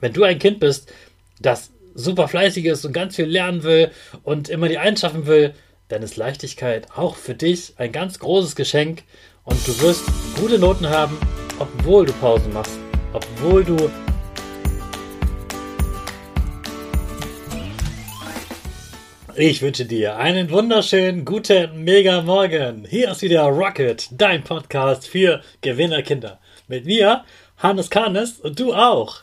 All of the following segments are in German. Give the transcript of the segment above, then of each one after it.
Wenn du ein Kind bist, das super fleißig ist und ganz viel lernen will und immer die Eins schaffen will, dann ist Leichtigkeit auch für dich ein ganz großes Geschenk und du wirst gute Noten haben, obwohl du Pausen machst, obwohl du Ich wünsche dir einen wunderschönen guten Mega Morgen. Hier ist wieder Rocket, dein Podcast für Gewinnerkinder. Mit mir, Hannes Karnes und du auch.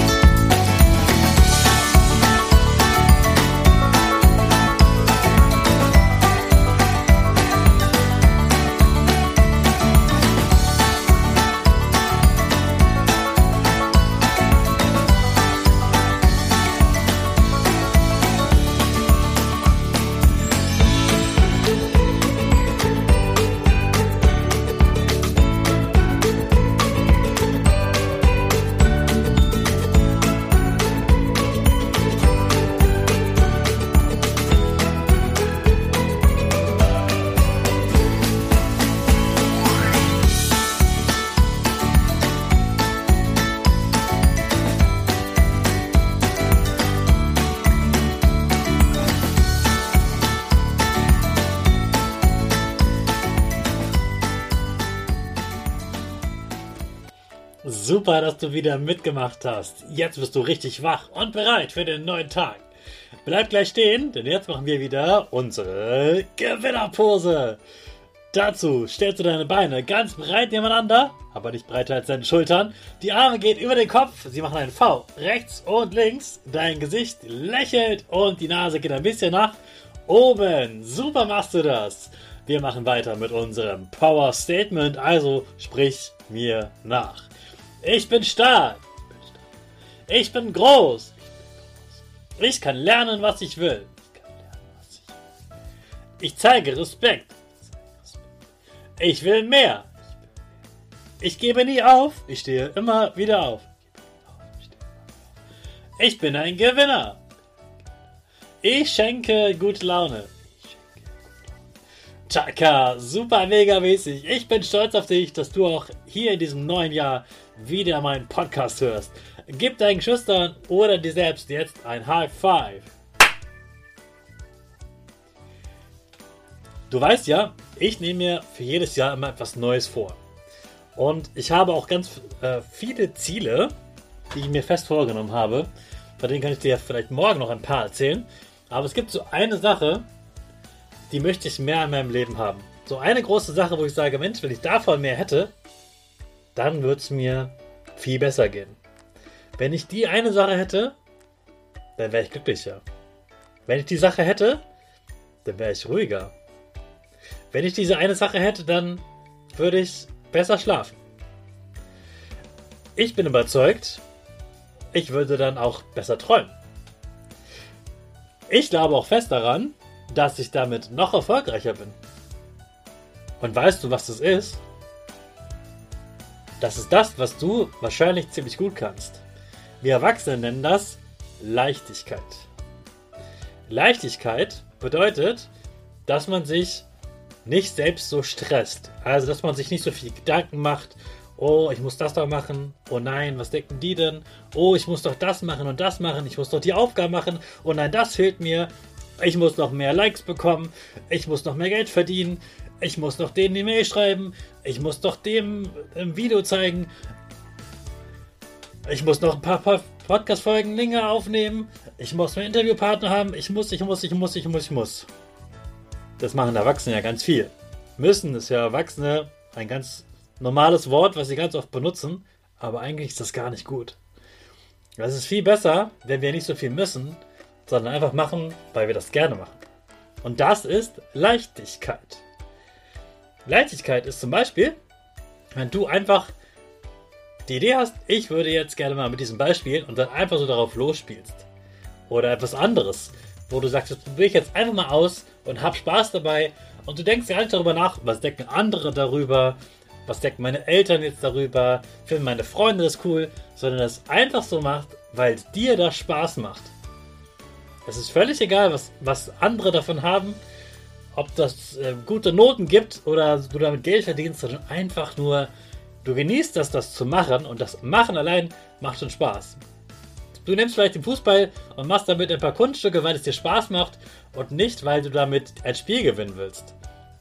Super, dass du wieder mitgemacht hast. Jetzt bist du richtig wach und bereit für den neuen Tag. Bleib gleich stehen, denn jetzt machen wir wieder unsere Gewinnerpose. Dazu stellst du deine Beine ganz breit nebeneinander, aber nicht breiter als deine Schultern. Die Arme gehen über den Kopf, sie machen einen V rechts und links. Dein Gesicht lächelt und die Nase geht ein bisschen nach oben. Super machst du das. Wir machen weiter mit unserem Power Statement, also sprich mir nach. Ich bin stark. Ich bin groß. Ich kann lernen, was ich will. Ich zeige Respekt. Ich will mehr. Ich gebe nie auf. Ich stehe immer wieder auf. Ich bin ein Gewinner. Ich schenke gute Laune. Chaka, super mega mäßig. Ich bin stolz auf dich, dass du auch hier in diesem neuen Jahr wieder meinen Podcast hörst. Gib deinen Geschwistern oder dir selbst jetzt ein High Five. Du weißt ja, ich nehme mir für jedes Jahr immer etwas Neues vor. Und ich habe auch ganz äh, viele Ziele, die ich mir fest vorgenommen habe. Von denen kann ich dir vielleicht morgen noch ein paar erzählen. Aber es gibt so eine Sache, die möchte ich mehr in meinem Leben haben. So eine große Sache, wo ich sage, Mensch, wenn ich davon mehr hätte, dann würde es mir viel besser gehen. Wenn ich die eine Sache hätte, dann wäre ich glücklicher. Wenn ich die Sache hätte, dann wäre ich ruhiger. Wenn ich diese eine Sache hätte, dann würde ich besser schlafen. Ich bin überzeugt, ich würde dann auch besser träumen. Ich glaube auch fest daran, dass ich damit noch erfolgreicher bin. Und weißt du, was das ist? Das ist das, was du wahrscheinlich ziemlich gut kannst. Wir Erwachsene nennen das Leichtigkeit. Leichtigkeit bedeutet, dass man sich nicht selbst so stresst. Also, dass man sich nicht so viel Gedanken macht. Oh, ich muss das doch machen. Oh nein, was denken die denn? Oh, ich muss doch das machen und das machen. Ich muss doch die Aufgabe machen. Oh nein, das fehlt mir ich muss noch mehr Likes bekommen, ich muss noch mehr Geld verdienen, ich muss noch denen eine Mail schreiben, ich muss doch dem ein Video zeigen, ich muss noch ein paar Podcast-Folgen länger aufnehmen, ich muss einen Interviewpartner haben, ich muss, ich muss, ich muss, ich muss, ich muss. Das machen Erwachsene ja ganz viel. Müssen ist ja Erwachsene ein ganz normales Wort, was sie ganz oft benutzen, aber eigentlich ist das gar nicht gut. Es ist viel besser, wenn wir nicht so viel müssen, sondern einfach machen, weil wir das gerne machen. Und das ist Leichtigkeit. Leichtigkeit ist zum Beispiel, wenn du einfach die Idee hast, ich würde jetzt gerne mal mit diesem Beispiel und dann einfach so darauf losspielst. Oder etwas anderes, wo du sagst, das probiere ich jetzt einfach mal aus und hab Spaß dabei und du denkst gar nicht darüber nach, was denken andere darüber, was denken meine Eltern jetzt darüber, finden meine Freunde das cool, sondern das einfach so macht, weil dir das Spaß macht. Es ist völlig egal, was, was andere davon haben. ob das äh, gute Noten gibt oder du damit Geld verdienst, sondern einfach nur, du genießt das, das zu machen und das Machen allein macht schon Spaß. Du nimmst vielleicht den Fußball und machst damit ein paar Kunststücke, weil es dir Spaß macht und nicht, weil du damit ein Spiel gewinnen willst.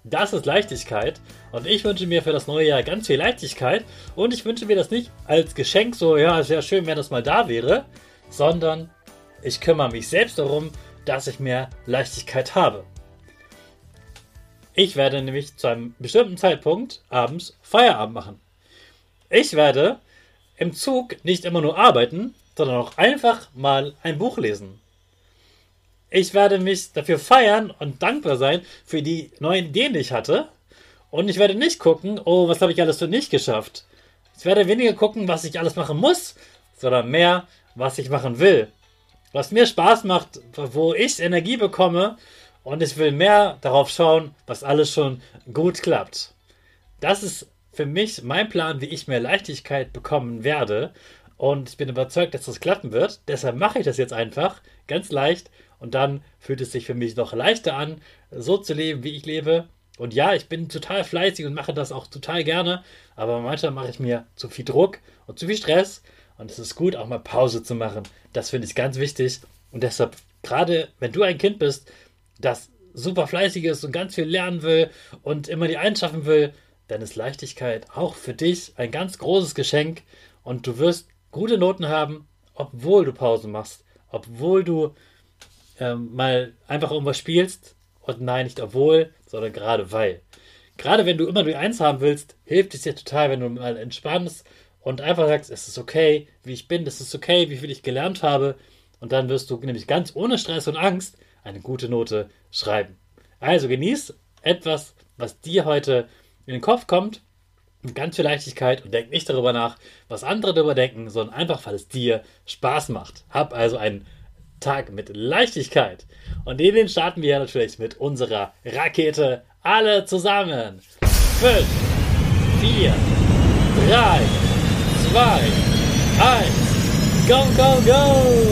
Das ist Leichtigkeit und ich wünsche mir für das neue Jahr ganz viel Leichtigkeit und ich wünsche mir das nicht als Geschenk so, ja, sehr schön, wenn das mal da wäre, sondern ich kümmere mich selbst darum, dass ich mehr Leichtigkeit habe. Ich werde nämlich zu einem bestimmten Zeitpunkt abends Feierabend machen. Ich werde im Zug nicht immer nur arbeiten, sondern auch einfach mal ein Buch lesen. Ich werde mich dafür feiern und dankbar sein für die neuen Ideen, die ich hatte. Und ich werde nicht gucken, oh, was habe ich alles für nicht geschafft. Ich werde weniger gucken, was ich alles machen muss, sondern mehr, was ich machen will. Was mir Spaß macht, wo ich Energie bekomme und ich will mehr darauf schauen, was alles schon gut klappt. Das ist für mich mein Plan, wie ich mehr Leichtigkeit bekommen werde. Und ich bin überzeugt, dass das klappen wird. Deshalb mache ich das jetzt einfach ganz leicht. Und dann fühlt es sich für mich noch leichter an, so zu leben, wie ich lebe. Und ja, ich bin total fleißig und mache das auch total gerne. Aber manchmal mache ich mir zu viel Druck und zu viel Stress. Und es ist gut, auch mal Pause zu machen. Das finde ich ganz wichtig. Und deshalb, gerade wenn du ein Kind bist, das super fleißig ist und ganz viel lernen will und immer die einschaffen will, dann ist Leichtigkeit auch für dich ein ganz großes Geschenk und du wirst gute Noten haben, obwohl du Pause machst, obwohl du ähm, mal einfach irgendwas spielst und nein, nicht obwohl, sondern gerade weil. Gerade wenn du immer nur eins haben willst, hilft es dir total, wenn du mal entspannst und einfach sagst, es ist okay, wie ich bin, es ist okay, wie viel ich gelernt habe und dann wirst du nämlich ganz ohne Stress und Angst eine gute Note schreiben. Also genieß etwas, was dir heute in den Kopf kommt, mit ganz viel Leichtigkeit und denk nicht darüber nach, was andere darüber denken, sondern einfach, weil es dir Spaß macht. Hab also einen Tag mit Leichtigkeit. Und den starten wir natürlich mit unserer Rakete alle zusammen. 5, 4, 3, 2, 1, go, go, go!